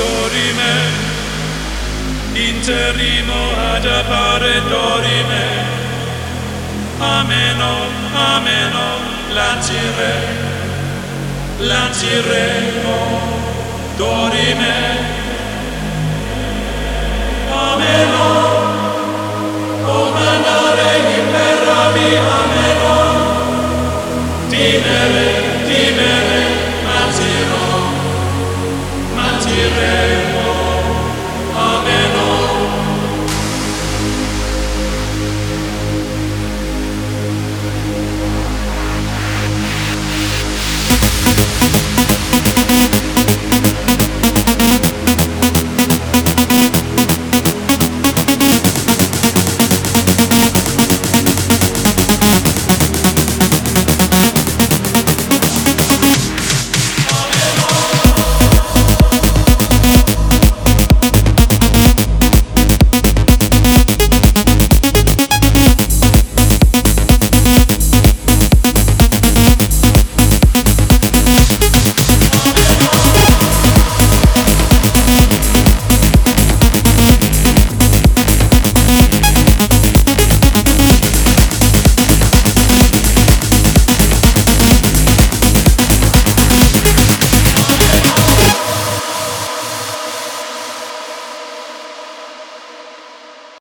storime interimo ad appare dorime. Ameno ameno lancire lanciremo. Dorime. Ameno comandare in perra